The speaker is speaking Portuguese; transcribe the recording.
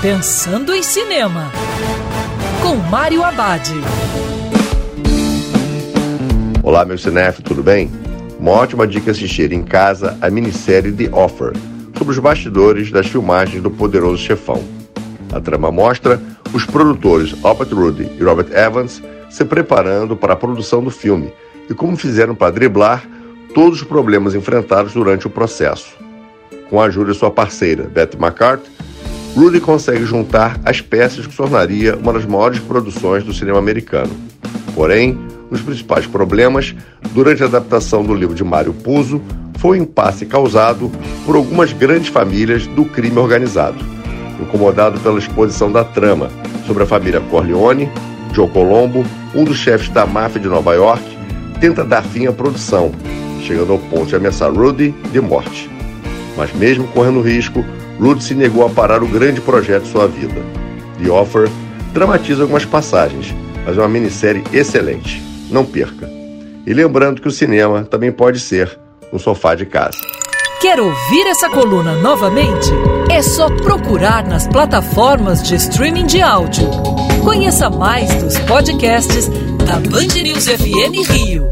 Pensando em Cinema, com Mário Abad. Olá, meu cinef, tudo bem? Uma ótima dica assistir em casa a minissérie The Offer, sobre os bastidores das filmagens do Poderoso Chefão. A trama mostra os produtores Albert Rudy e Robert Evans se preparando para a produção do filme e como fizeram para driblar todos os problemas enfrentados durante o processo. Com a ajuda de sua parceira, Beth McCart, Rudy consegue juntar as peças que tornaria uma das maiores produções do cinema americano. Porém, um dos principais problemas durante a adaptação do livro de Mário Puzo foi o impasse causado por algumas grandes famílias do crime organizado, incomodado pela exposição da trama sobre a família Corleone, Joe Colombo, um dos chefes da máfia de Nova York, tenta dar fim à produção, chegando ao ponto de ameaçar Rudy de morte. Mas mesmo correndo risco, Rudy se negou a parar o grande projeto de sua vida. The Offer dramatiza algumas passagens, mas é uma minissérie excelente. Não perca. E lembrando que o cinema também pode ser no sofá de casa. Quer ouvir essa coluna novamente? É só procurar nas plataformas de streaming de áudio. Conheça mais dos podcasts da Band News FM Rio.